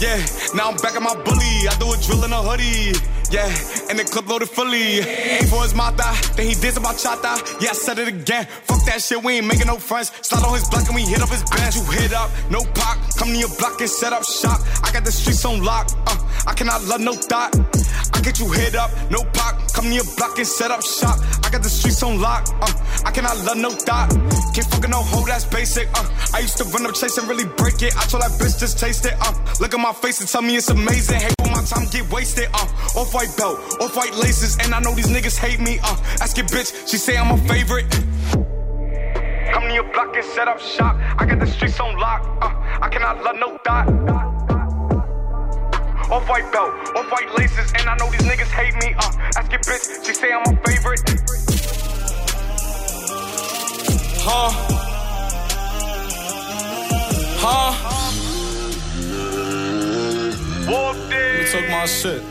Yeah, now I'm back at my bully. I do a drill in a hoodie. Yeah, and the clip loaded fully. Aim for his mata, then he did some bachata. Yeah, I said it again. Fuck that shit, we ain't making no friends. Slide on his block and we hit up his bench. You hit up, no pop. Come to your block and set up shop. I got the streets on lock. Uh, I cannot love no thought. I get you hit up, no pop. Come to your block and set up shop. I got the streets on lock. Uh, I cannot love no thought. Can't fucking no hoe, that's basic. Uh, I used to run up chase and really break it. I told that bitch just taste it. Uh, look at my face and tell me it's amazing. Hey, time get wasted. Uh, off white belt, off white laces, and I know these niggas hate me. Uh, ask your bitch, she say I'm a favorite. Come to your block and set up shop. I got the streets on lock. Uh, I cannot love no thought. Off white belt, off white laces, and I know these niggas hate me. Uh, ask your bitch, she say I'm a favorite. Huh? Huh? You took my shit.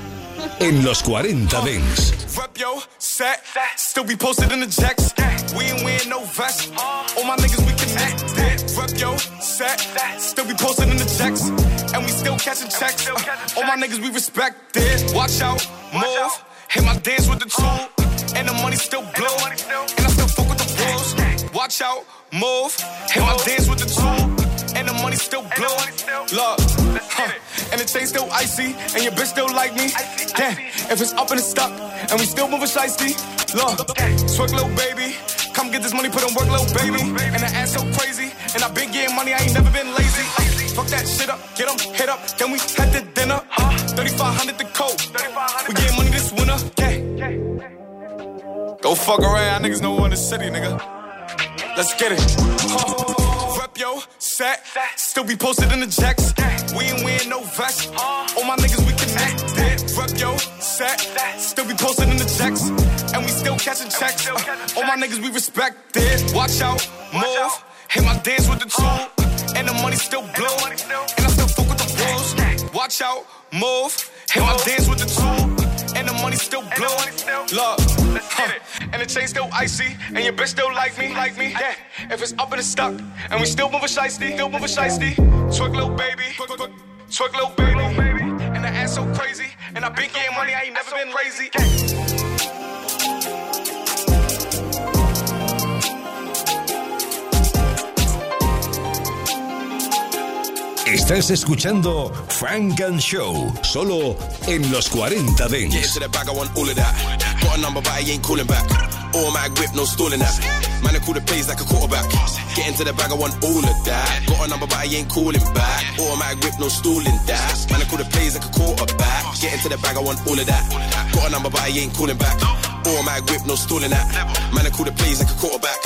En los 40 Dance. Rep yo, set, still be posted in the jacks. We ain't wearing no vest. All my niggas we connected. Rep yo, set, still be posted in the jacks. And we still catching checks. Uh, all my niggas we respect it. Watch out, move. Hit my dance with the tool. And the money still blow. And I still fuck with the rules. Watch out, move. Hit my dance with the tool. And the money still blow. Look, huh. And the chain still icy. And your bitch still like me. Damn, if it's up and it's stuck. And we still moving shiesty. Look, twerk little baby. Come get this money, put in work, little baby. And the ass so crazy. And I been getting money, I ain't never been lazy. Fuck that shit up, get get 'em hit up. Then we head to dinner. 3500 the coat. We getting money this winter. Yeah. Go fuck around, niggas know we in the city, nigga. Let's get it. Rep yo, set. Still be posted in the jacks. We ain't wearing no vest. All my niggas, we connected. Rep yo, set. Still be posted in the jacks. And we still catching checks. Uh, all my niggas, we respect it. Watch out, move. Hit my dance with the tool. And the money still blow. And I still fuck with the rules. Watch out, move. Hit my dance with the tool. And the money still blow. Look, huh. and the chain still icy. And your bitch still like me, like me. Yeah, if it's up and it's stuck. And we still move moving shiesty, still move moving shiesty. Twerk little baby, twerk little baby. And the ass so crazy. And I been getting money, I ain't never been crazy. Estás escuchando Funk and Show, solo en los 40 Get Dance. all. Automatic whip, no stalling that. Man, I call the plays like a quarterback. Get into the bag, I want all of that. Got a number, but I ain't calling back. Automatic whip, no stalling that. Man, I call the plays like a quarterback. Get into the bag, I want all of that. Got a number, but I ain't calling back. Automatic whip, no stalling that. Man, I call the plays like a quarterback.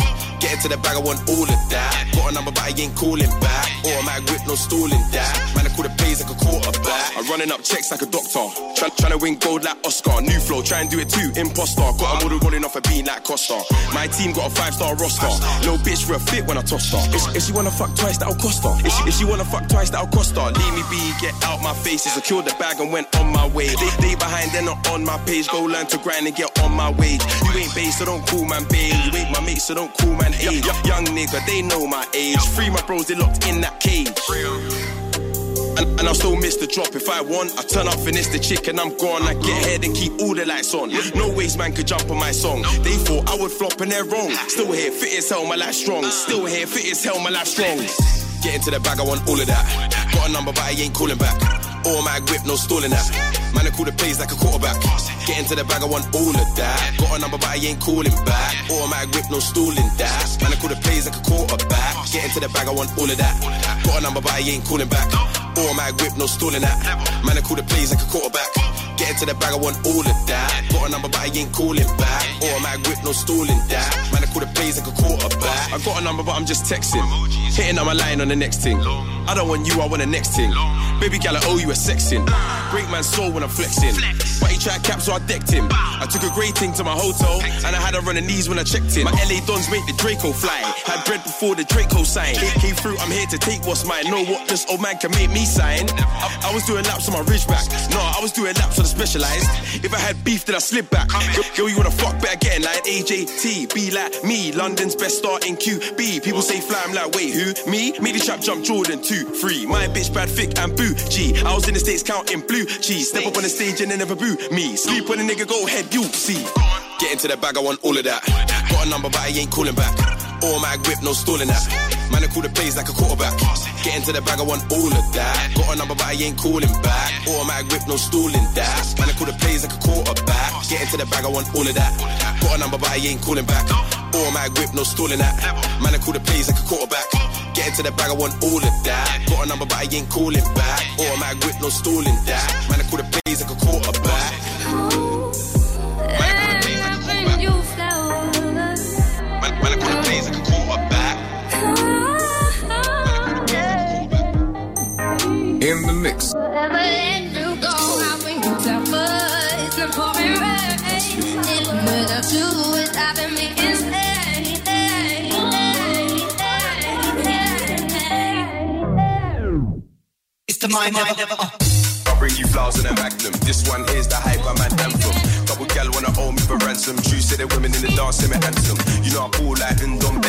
Get into the bag, I want all of that. Got a number, but I ain't calling back. Automatic whip, no stalling that. Call the plays like a quarterback. I'm running up checks like a doctor. Try, trying to win gold like Oscar. New flow, try and do it too. Imposter. Got a model rolling off a beat like Costa. My team got a five star roster. Little bitch real fit when I toss her. If, if she wanna fuck twice, that'll cost her. If she, if she wanna fuck twice, that'll cost her. Leave me be, get out my face. Secured the bag and went on my way. They, they behind, they're not on my page. Go learn to grind and get on my wage. You ain't base, so don't call man babe. You ain't my mate, so don't call man age. Young nigga, they know my age. Free my bros, they locked in that cage. And, and I'll still miss the drop if I want. I turn up, finish the chick, and I'm gone. I get ahead and keep all the lights on. No waste man could jump on my song. They thought I would flop and they're wrong. Still here, fit as hell, my life strong. Still here, fit as hell, my life strong. Get into the bag, I want all of that. Got a number, but I ain't calling back. Automatic whip, no stalling that. Man, I call the plays like a quarterback. Get into the bag, I want all of that. Got a number, but I ain't calling back. Automatic whip, no stalling that. Man, I call the plays like a quarterback. Get into the bag, I want all of that. Got a number, but I ain't calling back. Automatic whip, no stalling that. Man, I call the plays like a quarterback. Get into the bag, I want all of that. Got a number, but I ain't calling back. Automatic whip, no stalling that. Man, I call the plays like a quarterback. I got a number, but I'm just texting. Hitting on my line on the next thing. I don't want you, I want the next thing. Baby gal, I owe you a sexing. Break man's soul when I'm flexing. But he tried cap, so I decked him. I took a great thing to my hotel, and I had her on the knees when I checked in. My LA dons make the Draco fly. Had bread before the Draco sign. Came through, I'm here to take what's mine. Know what this old man can make me sign. I, I was doing laps on my Ridgeback. No, I was doing laps on the specialized. If I had beef, then I slip back. Girl, you wanna fuck better getting like AJT. Be like me, London's best star in QB. People say fly, I'm like, wait, who? Me? Me the trap jump Jordan 2, 3. My bitch bad, thick and boo. G. I was in the States counting blue cheese. Step up on the stage and they never boo me. Sleep on a nigga, go ahead, you see. Get into the bag, I want all of that. Got a number, but I ain't calling back. All Automatic whip, no stalling that. Man, I call the plays like a quarterback. Get into the bag, I want all of that. Got a number, but I ain't calling back. All Automatic whip, no stalling that. Man, I call the plays like a quarterback. Get into the bag, I want all of that. Got a number, but I ain't calling back. All Automatic whip, no stalling that. Man, I call the plays like a quarterback. Get into the bag, I want all of that. Got a number, but I ain't calling back. Automatic whip, no stalling that. Man, I call the plays like a quarterback. Man, man, I call the plays like a quarterback. In the mix. The mind of. Uh. I'll bring you flowers and a magnum. This one here's the hype, I'm an anthem. Couple gal wanna owe me for ransom. True, say the women in the dance, say me handsome. You know I pull like Undom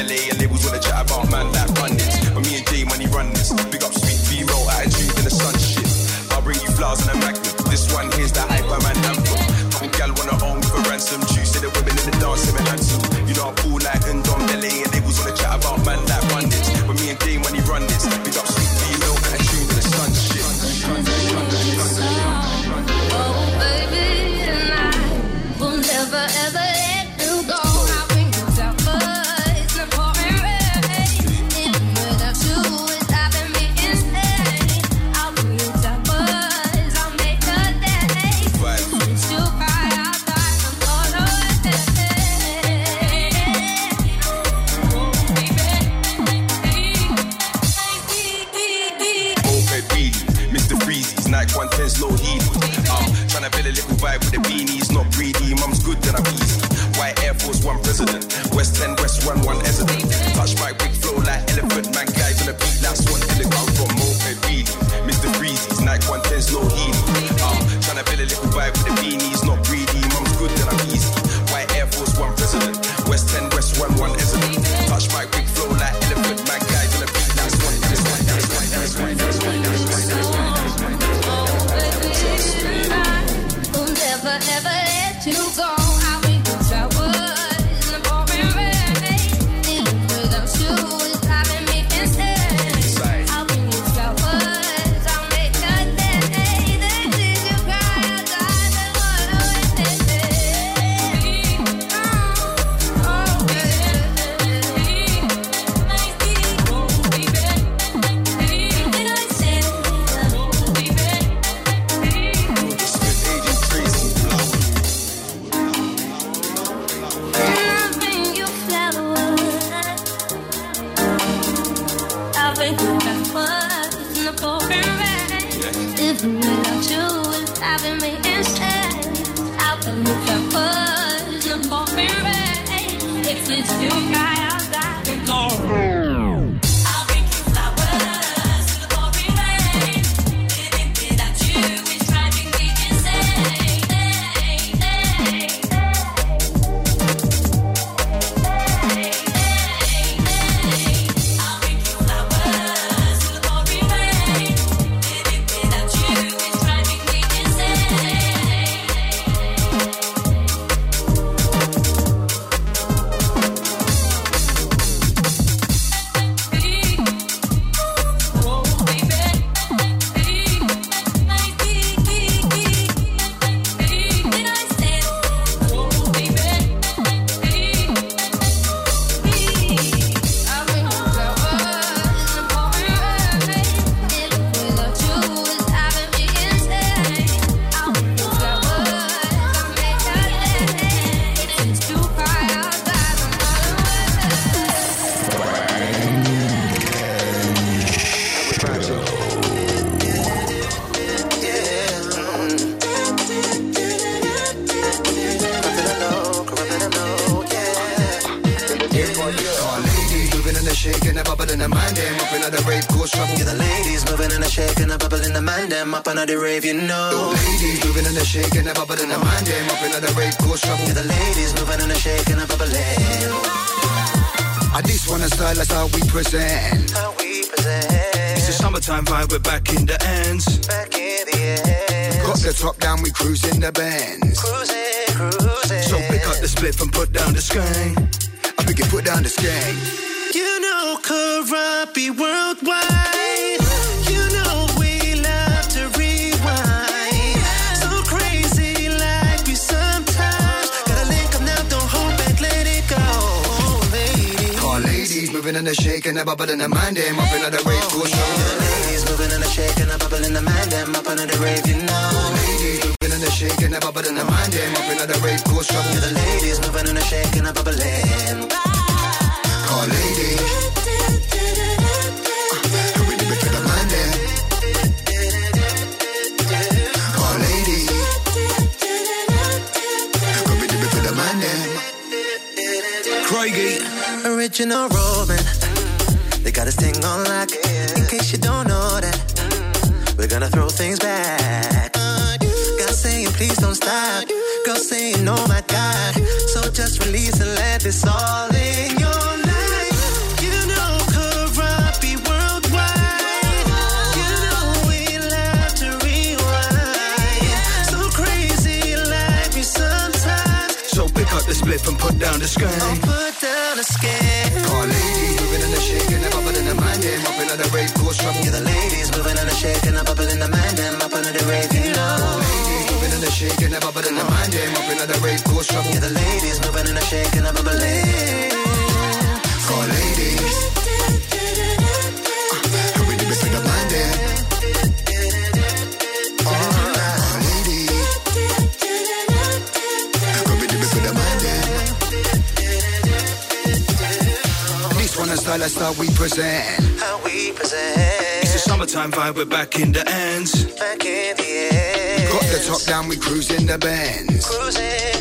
I this one style, that's how we present. How we present. It's a summertime vibe, we're back in the ends. Back in the end. Got the top down, we cruising the bends. Cruising, cruising. So pick up the spliff and put down the skank. I pick it, put down the skank. You know, Karabi worldwide. Moving and a shaking, a bubble in the mind, them up in the rave, cause trouble. Ladies moving and a shaking, a bubble in the mind, them up under the rave, you know. Ladies moving and a shaking, a bubble in the mind, them up in the rave, cause trouble. Yeah, the ladies moving and a shaking, a bubble in. All ladies. We dip it to the mind, them. All ladies. We dip it to the mind, them. Craigie. Original Roman. They got this thing on lock. In case you don't know that, we're gonna throw things back. God saying, please don't stop. Girl saying, oh my God. So just release and let this all in your life. Spliff and put down the skank. put down a skin. All ladies moving and a shaking, a bubble in the mind, up in the rave, cause trouble. Yeah, the ladies moving and a shaking, a bubble in the mind, them up the rave, you know. Ladies moving and a shaking, in the mind, up in the rave, cause trouble. Yeah, the ladies moving and a shaking, a bubble in. All ladies. This one is style, that's how we present. How we present. It's a Summertime vibe, we're back in the ends. Back in the end. Got the top down, we cruising the bands. Cruising,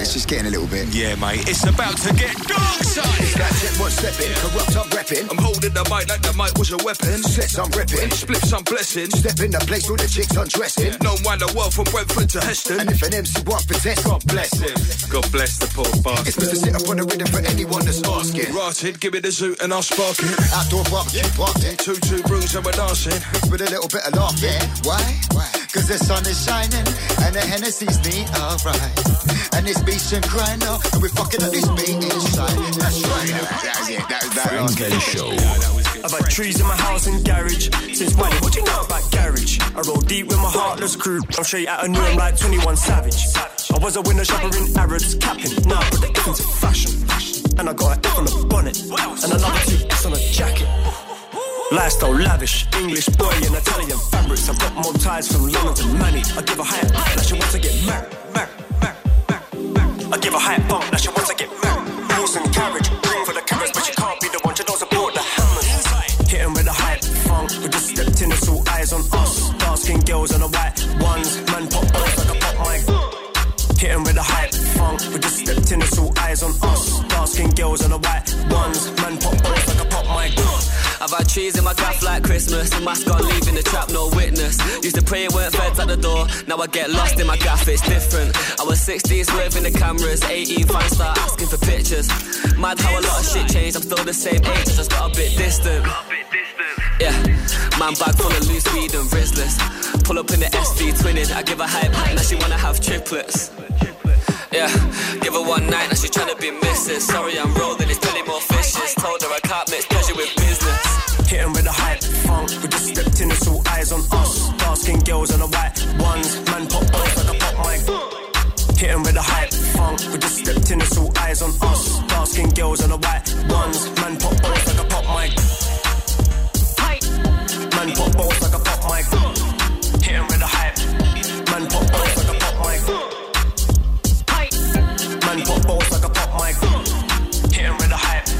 it's just getting a little bit. Yeah, mate, it's about to get dark side. It's that jet one stepping, corrupt I'm repping. I'm holding the mic like the mic was a weapon. Sets I'm ripping. Spliffs I'm blessing. Step in the place where the chicks undressing. No mind the world from Brentford to Heston. And if an MC wants for test, God bless him. God bless the poor bastard. It's Mr. Sit up on the rhythm for anyone that's asking. Rotted, give me the zoot and I'll spark it. Outdoor barbecue party. Two two brews and we're dancing. Mixed with a little bit of laughing. Yeah. Why? Why? Cause the sun is shining and the Hennessy's neat, alright. And it's beach and crying out, and we're fucking at this beat inside. That's right. That was it. That was that. Funk and Show. I've had trees in my house and garage since when? What do you know about garage? I roll deep with my heartless crew. I'm straight out of New I'm like 21 Savage. I was a window shopper in Arabs, capping. Now I put the F into fashion. And I got an F on the bonnet. And another two S on a jacket. Lifestyle lavish, English boy in Italian fabrics. I've got more ties from London to Manny. I give a higher like she wants to get married. married, married, married. I give a higher bump like she wants to get married. Horse and carriage, ring for the cameras, but she can't be the one. She don't support the hammers. Hitting with a hype funk, we just stepped in, it's all eyes on us. Dark skin girls and the white ones, man pop boys like a pop mic. Hitting with a hype funk, we just stepped in, it's all eyes on us. Dark skin girls and the white ones, man pop boys like a pop mic. I've had trees in my gaff like Christmas. A mask on, leaving the trap, no witness. Used to pray it weren't feds at the door. Now I get lost in my gaff, it's different. I was 16, swerving the cameras. 18, fans start asking for pictures. Mad how a lot of shit changed. I'm still the same age, just got a bit distant. Yeah, man bag full of loose weed and Rizzlers. Pull up in the SV twinning. I give a hype, now she wanna have triplets. Yeah, give her one night, now she tryna be missing. Sorry, I'm rolling, it's plenty more fishes. Told her I can't mix pleasure with business. Hitting with a hype funk, we just stepped in, it's all eyes on us. Dark skin girls and the white ones, man pop boys like a pop mic. Hitting with a hype funk, we just stepped in, it's all eyes on us. Dark skin girls and the white ones, man pop boys like a pop mic. Man pop boys like a pop mic. Hitting with a hype, man pop boys like a pop mic. Man pop balls like a pop mic. Hitting with a hype.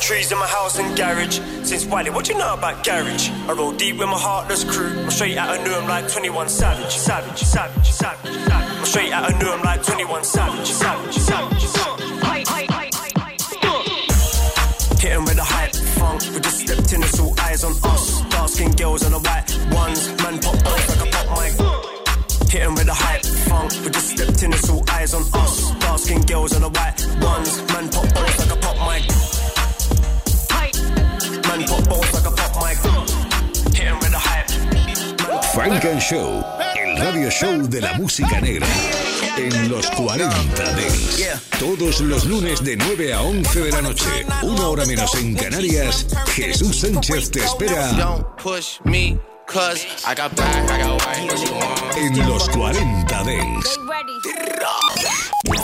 Trees in my house and garage since Wiley. What do you know about garage? I roll deep with my heartless crew. I'm straight out of New I'm like 21 Savage. Savage, savage, savage, savage. I'm straight out of New I'm like 21 Savage. Savage, savage, savage. Hitting with a hype funk. We just stepped in, it's all eyes on us. Dark skin girls and the white ones. Man pop boys like a pop mic. Hitting with a hype funk, we just stepped in, it's all eyes on us. Dark skin girls and the white ones, Frank and Show, el radio show de la música negra. En los 40 Dents. Todos los lunes de 9 a 11 de la noche. Una hora menos en Canarias. Jesús Sánchez te espera Don't push me, cause I got black, I got white, what you want? en los 40 Dents.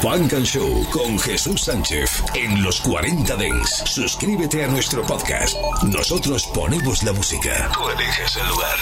Funk and Show con Jesús Sánchez en los 40 Dents. Suscríbete a nuestro podcast. Nosotros ponemos la música. Tú eliges el lugar.